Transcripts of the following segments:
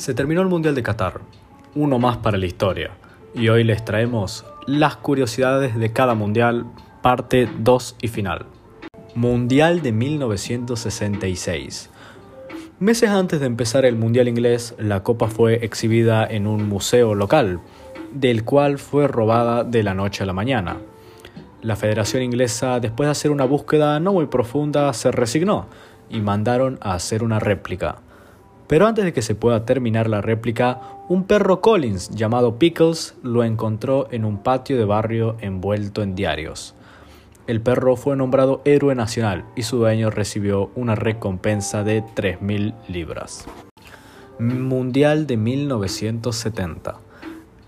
Se terminó el Mundial de Qatar, uno más para la historia, y hoy les traemos las curiosidades de cada Mundial, parte 2 y final. Mundial de 1966. Meses antes de empezar el Mundial inglés, la copa fue exhibida en un museo local, del cual fue robada de la noche a la mañana. La Federación Inglesa, después de hacer una búsqueda no muy profunda, se resignó y mandaron a hacer una réplica. Pero antes de que se pueda terminar la réplica, un perro Collins llamado Pickles lo encontró en un patio de barrio envuelto en diarios. El perro fue nombrado héroe nacional y su dueño recibió una recompensa de 3.000 libras. Mundial de 1970.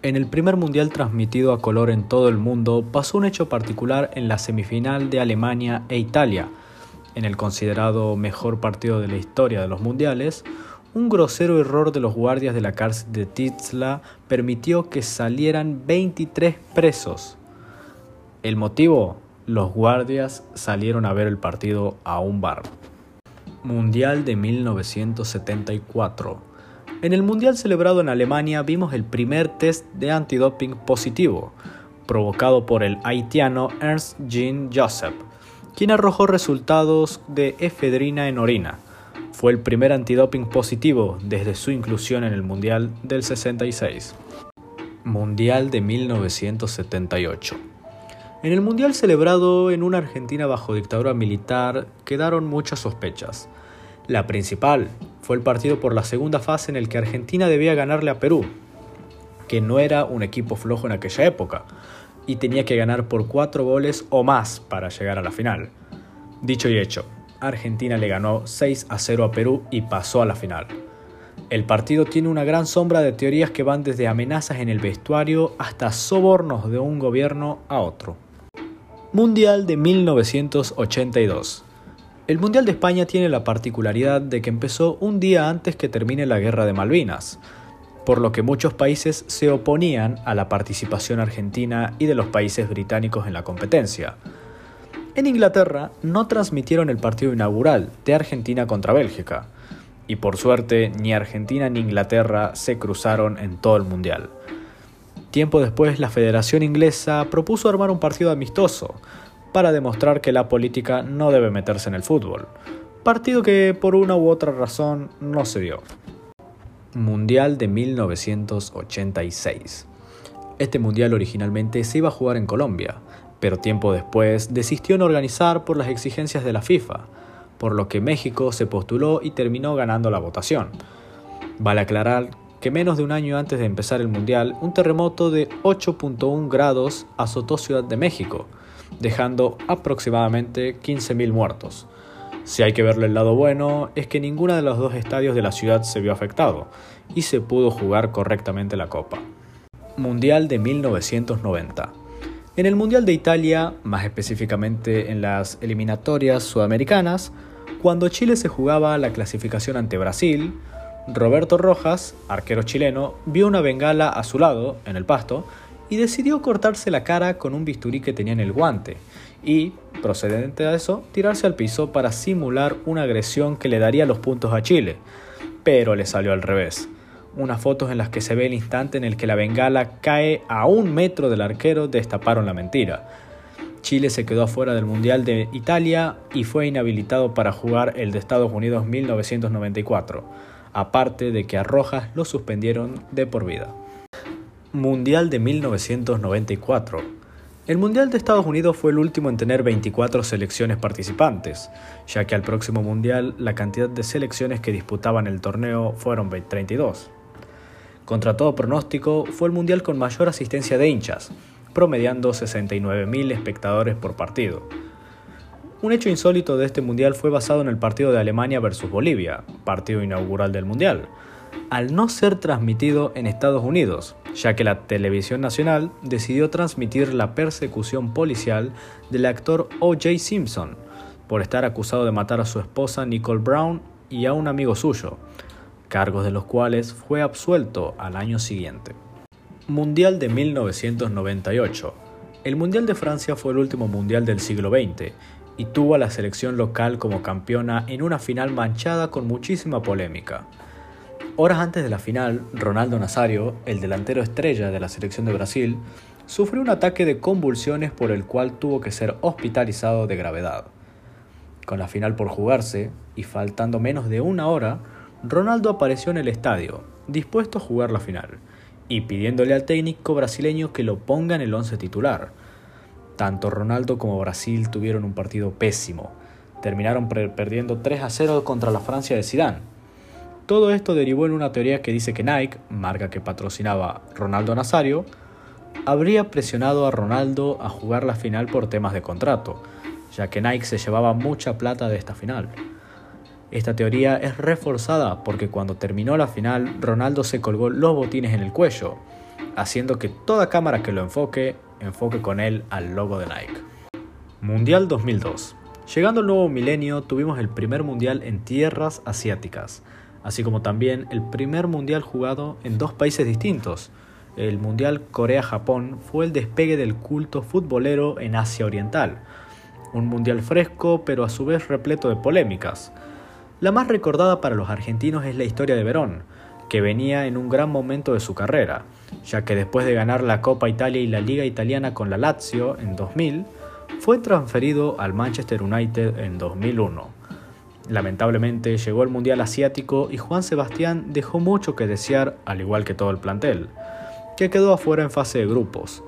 En el primer mundial transmitido a color en todo el mundo pasó un hecho particular en la semifinal de Alemania e Italia. En el considerado mejor partido de la historia de los mundiales, un grosero error de los guardias de la cárcel de Tizla permitió que salieran 23 presos. El motivo, los guardias salieron a ver el partido a un bar. Mundial de 1974. En el Mundial celebrado en Alemania vimos el primer test de antidoping positivo, provocado por el haitiano Ernst Jean Joseph, quien arrojó resultados de efedrina en orina fue el primer antidoping positivo desde su inclusión en el Mundial del 66. Mundial de 1978. En el Mundial celebrado en una Argentina bajo dictadura militar quedaron muchas sospechas. La principal fue el partido por la segunda fase en el que Argentina debía ganarle a Perú, que no era un equipo flojo en aquella época, y tenía que ganar por cuatro goles o más para llegar a la final. Dicho y hecho, Argentina le ganó 6 a 0 a Perú y pasó a la final. El partido tiene una gran sombra de teorías que van desde amenazas en el vestuario hasta sobornos de un gobierno a otro. Mundial de 1982. El Mundial de España tiene la particularidad de que empezó un día antes que termine la Guerra de Malvinas, por lo que muchos países se oponían a la participación argentina y de los países británicos en la competencia. En Inglaterra no transmitieron el partido inaugural de Argentina contra Bélgica, y por suerte ni Argentina ni Inglaterra se cruzaron en todo el Mundial. Tiempo después la Federación Inglesa propuso armar un partido amistoso para demostrar que la política no debe meterse en el fútbol, partido que por una u otra razón no se dio. Mundial de 1986. Este mundial originalmente se iba a jugar en Colombia, pero tiempo después desistió en organizar por las exigencias de la FIFA, por lo que México se postuló y terminó ganando la votación. Vale aclarar que menos de un año antes de empezar el Mundial, un terremoto de 8.1 grados azotó Ciudad de México, dejando aproximadamente 15.000 muertos. Si hay que verle el lado bueno, es que ninguno de los dos estadios de la ciudad se vio afectado y se pudo jugar correctamente la Copa. Mundial de 1990. En el Mundial de Italia, más específicamente en las eliminatorias sudamericanas, cuando Chile se jugaba la clasificación ante Brasil, Roberto Rojas, arquero chileno, vio una bengala a su lado, en el pasto, y decidió cortarse la cara con un bisturí que tenía en el guante, y, procedente a eso, tirarse al piso para simular una agresión que le daría los puntos a Chile, pero le salió al revés unas fotos en las que se ve el instante en el que la bengala cae a un metro del arquero destaparon la mentira. Chile se quedó afuera del Mundial de Italia y fue inhabilitado para jugar el de Estados Unidos 1994, aparte de que a Rojas lo suspendieron de por vida. Mundial de 1994. El Mundial de Estados Unidos fue el último en tener 24 selecciones participantes, ya que al próximo Mundial la cantidad de selecciones que disputaban el torneo fueron 32. Contra todo pronóstico, fue el mundial con mayor asistencia de hinchas, promediando 69.000 espectadores por partido. Un hecho insólito de este mundial fue basado en el partido de Alemania versus Bolivia, partido inaugural del mundial, al no ser transmitido en Estados Unidos, ya que la televisión nacional decidió transmitir la persecución policial del actor O.J. Simpson por estar acusado de matar a su esposa Nicole Brown y a un amigo suyo, cargos de los cuales fue absuelto al año siguiente. Mundial de 1998. El Mundial de Francia fue el último mundial del siglo XX y tuvo a la selección local como campeona en una final manchada con muchísima polémica. Horas antes de la final, Ronaldo Nazario, el delantero estrella de la selección de Brasil, sufrió un ataque de convulsiones por el cual tuvo que ser hospitalizado de gravedad. Con la final por jugarse, y faltando menos de una hora, Ronaldo apareció en el estadio, dispuesto a jugar la final, y pidiéndole al técnico brasileño que lo ponga en el once titular. Tanto Ronaldo como Brasil tuvieron un partido pésimo. Terminaron perdiendo 3 a 0 contra la Francia de Zidane. Todo esto derivó en una teoría que dice que Nike, marca que patrocinaba Ronaldo Nazario, habría presionado a Ronaldo a jugar la final por temas de contrato, ya que Nike se llevaba mucha plata de esta final. Esta teoría es reforzada porque cuando terminó la final, Ronaldo se colgó los botines en el cuello, haciendo que toda cámara que lo enfoque, enfoque con él al logo de Nike. Mundial 2002. Llegando al nuevo milenio, tuvimos el primer mundial en tierras asiáticas, así como también el primer mundial jugado en dos países distintos, el Mundial Corea-Japón fue el despegue del culto futbolero en Asia Oriental. Un mundial fresco, pero a su vez repleto de polémicas. La más recordada para los argentinos es la historia de Verón, que venía en un gran momento de su carrera, ya que después de ganar la Copa Italia y la Liga Italiana con la Lazio en 2000, fue transferido al Manchester United en 2001. Lamentablemente llegó el Mundial Asiático y Juan Sebastián dejó mucho que desear, al igual que todo el plantel que quedó afuera en fase de grupos.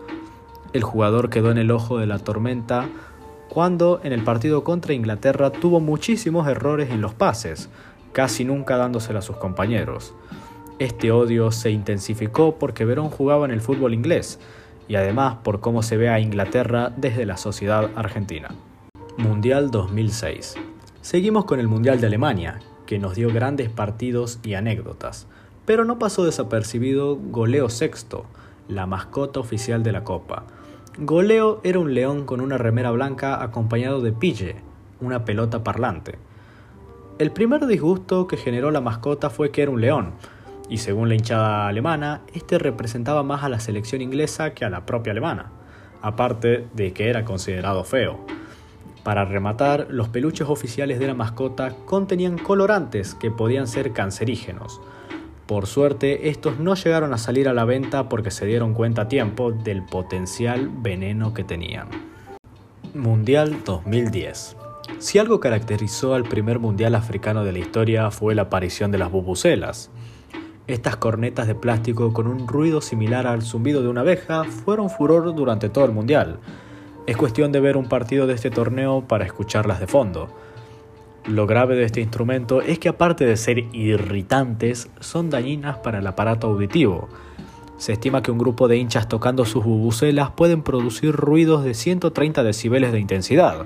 El jugador quedó en el ojo de la tormenta cuando en el partido contra Inglaterra tuvo muchísimos errores en los pases, casi nunca dándosela a sus compañeros. Este odio se intensificó porque Verón jugaba en el fútbol inglés y además por cómo se ve a Inglaterra desde la sociedad argentina. Mundial 2006. Seguimos con el Mundial de Alemania, que nos dio grandes partidos y anécdotas pero no pasó desapercibido Goleo Sexto, la mascota oficial de la Copa. Goleo era un león con una remera blanca acompañado de Pille, una pelota parlante. El primer disgusto que generó la mascota fue que era un león, y según la hinchada alemana, este representaba más a la selección inglesa que a la propia alemana, aparte de que era considerado feo. Para rematar, los peluches oficiales de la mascota contenían colorantes que podían ser cancerígenos, por suerte, estos no llegaron a salir a la venta porque se dieron cuenta a tiempo del potencial veneno que tenían. Mundial 2010. Si algo caracterizó al primer mundial africano de la historia fue la aparición de las bubucelas. Estas cornetas de plástico con un ruido similar al zumbido de una abeja fueron furor durante todo el mundial. Es cuestión de ver un partido de este torneo para escucharlas de fondo. Lo grave de este instrumento es que aparte de ser irritantes, son dañinas para el aparato auditivo. Se estima que un grupo de hinchas tocando sus bubucelas pueden producir ruidos de 130 decibeles de intensidad,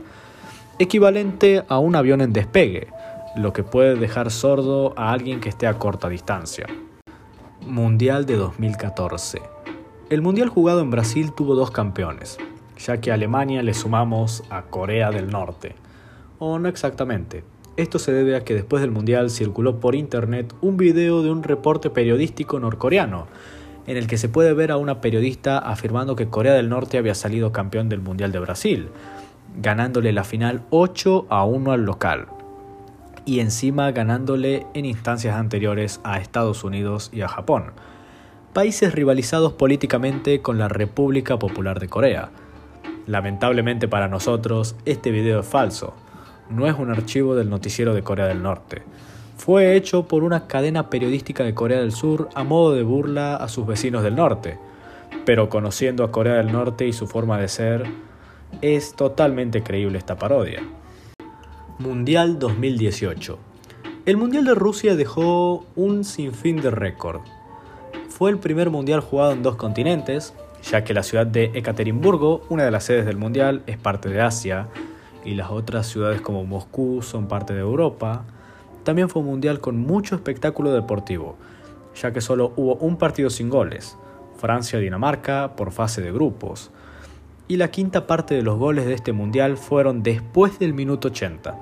equivalente a un avión en despegue, lo que puede dejar sordo a alguien que esté a corta distancia. Mundial de 2014. El mundial jugado en Brasil tuvo dos campeones, ya que a Alemania le sumamos a Corea del Norte o no exactamente. Esto se debe a que después del Mundial circuló por internet un video de un reporte periodístico norcoreano, en el que se puede ver a una periodista afirmando que Corea del Norte había salido campeón del Mundial de Brasil, ganándole la final 8 a 1 al local, y encima ganándole en instancias anteriores a Estados Unidos y a Japón, países rivalizados políticamente con la República Popular de Corea. Lamentablemente para nosotros, este video es falso, no es un archivo del noticiero de Corea del Norte. Fue hecho por una cadena periodística de Corea del Sur a modo de burla a sus vecinos del norte. Pero conociendo a Corea del Norte y su forma de ser, es totalmente creíble esta parodia. Mundial 2018. El Mundial de Rusia dejó un sinfín de récord. Fue el primer mundial jugado en dos continentes, ya que la ciudad de Ekaterimburgo, una de las sedes del mundial, es parte de Asia, y las otras ciudades como Moscú son parte de Europa, también fue un mundial con mucho espectáculo deportivo, ya que solo hubo un partido sin goles, Francia-Dinamarca por fase de grupos, y la quinta parte de los goles de este mundial fueron después del minuto 80.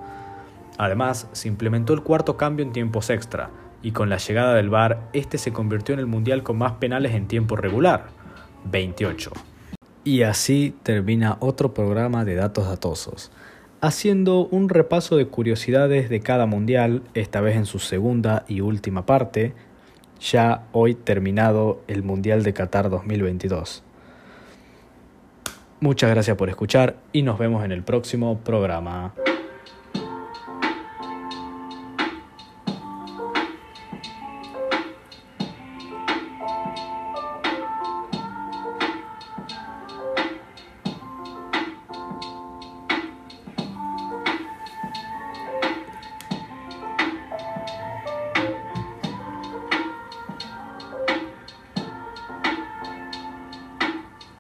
Además, se implementó el cuarto cambio en tiempos extra, y con la llegada del VAR, este se convirtió en el mundial con más penales en tiempo regular, 28. Y así termina otro programa de datos datosos haciendo un repaso de curiosidades de cada mundial, esta vez en su segunda y última parte, ya hoy terminado el Mundial de Qatar 2022. Muchas gracias por escuchar y nos vemos en el próximo programa.